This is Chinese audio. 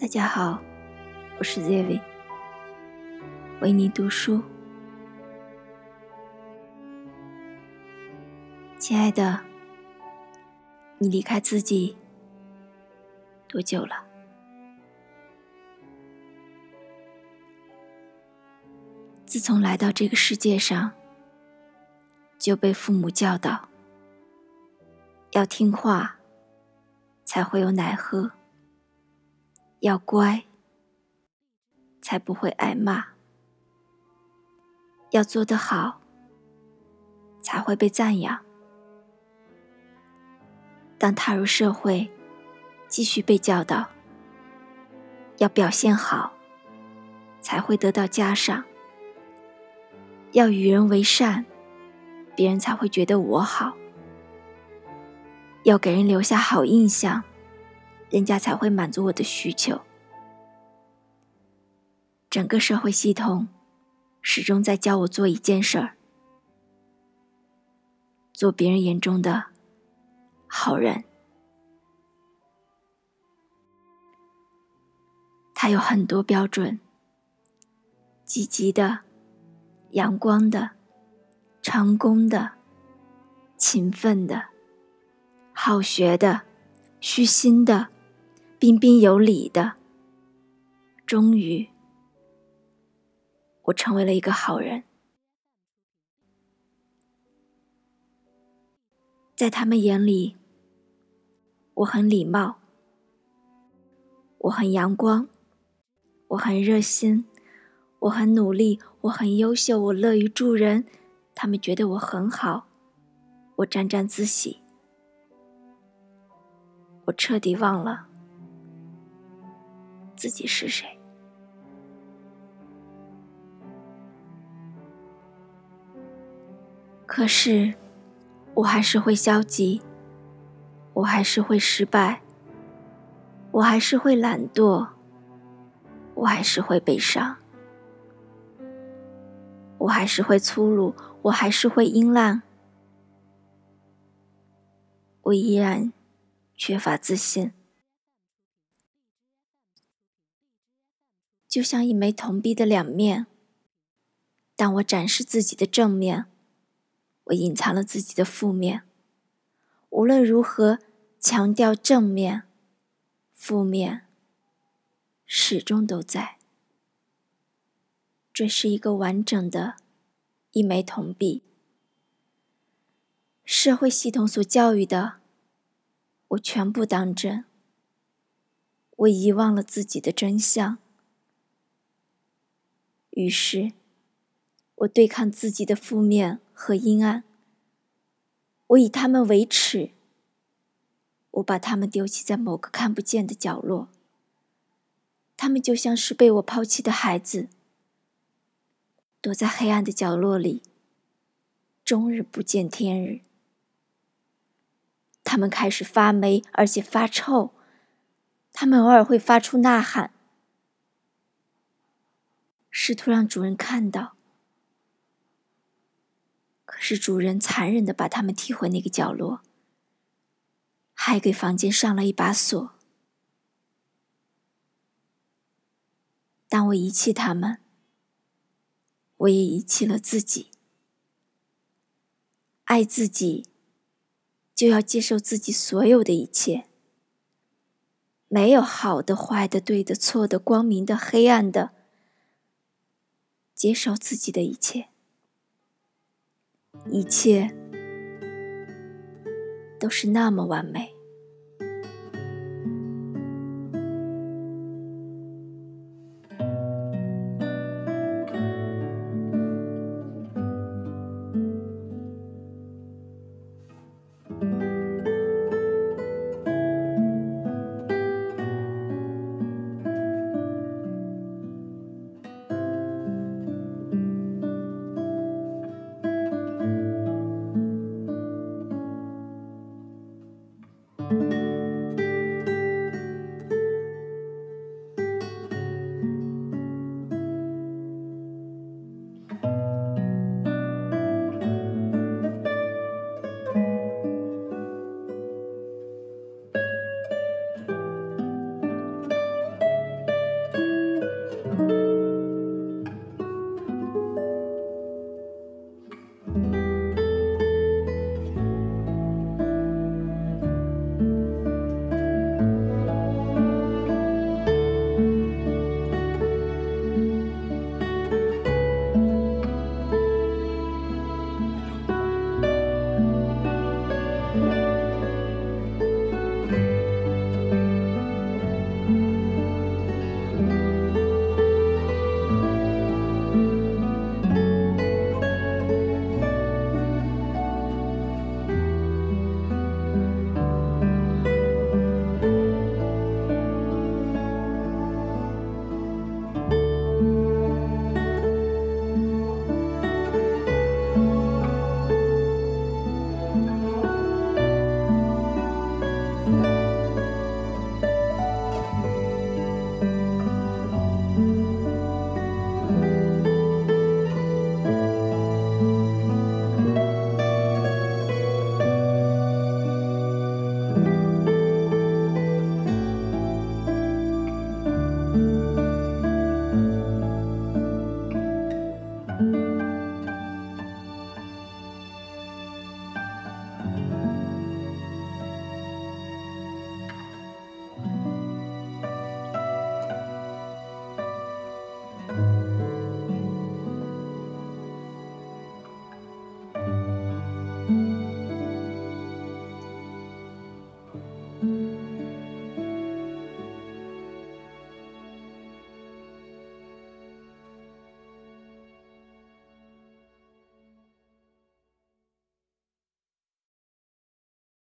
大家好，我是 Zivi，为你读书。亲爱的，你离开自己多久了？自从来到这个世界上，就被父母教导要听话，才会有奶喝。要乖，才不会挨骂；要做得好，才会被赞扬。当踏入社会，继续被教导要表现好，才会得到嘉赏；要与人为善，别人才会觉得我好；要给人留下好印象。人家才会满足我的需求。整个社会系统始终在教我做一件事儿：做别人眼中的好人。他有很多标准：积极的、阳光的、成功的、勤奋的、好学的、虚心的。彬彬有礼的，终于，我成为了一个好人。在他们眼里，我很礼貌，我很阳光，我很热心，我很努力，我很优秀，我乐于助人。他们觉得我很好，我沾沾自喜。我彻底忘了。自己是谁？可是，我还是会消极，我还是会失败，我还是会懒惰，我还是会悲伤，我还是会粗鲁，我还是会阴烂，我依然缺乏自信。就像一枚铜币的两面。当我展示自己的正面，我隐藏了自己的负面。无论如何强调正面，负面始终都在。这是一个完整的，一枚铜币。社会系统所教育的，我全部当真。我遗忘了自己的真相。于是，我对抗自己的负面和阴暗。我以他们为耻。我把他们丢弃在某个看不见的角落。他们就像是被我抛弃的孩子，躲在黑暗的角落里，终日不见天日。他们开始发霉，而且发臭。他们偶尔会发出呐喊。试图让主人看到，可是主人残忍的把他们踢回那个角落，还给房间上了一把锁。当我遗弃他们，我也遗弃了自己。爱自己，就要接受自己所有的一切，没有好的、坏的、对的、错的、光明的、黑暗的。接受自己的一切，一切都是那么完美。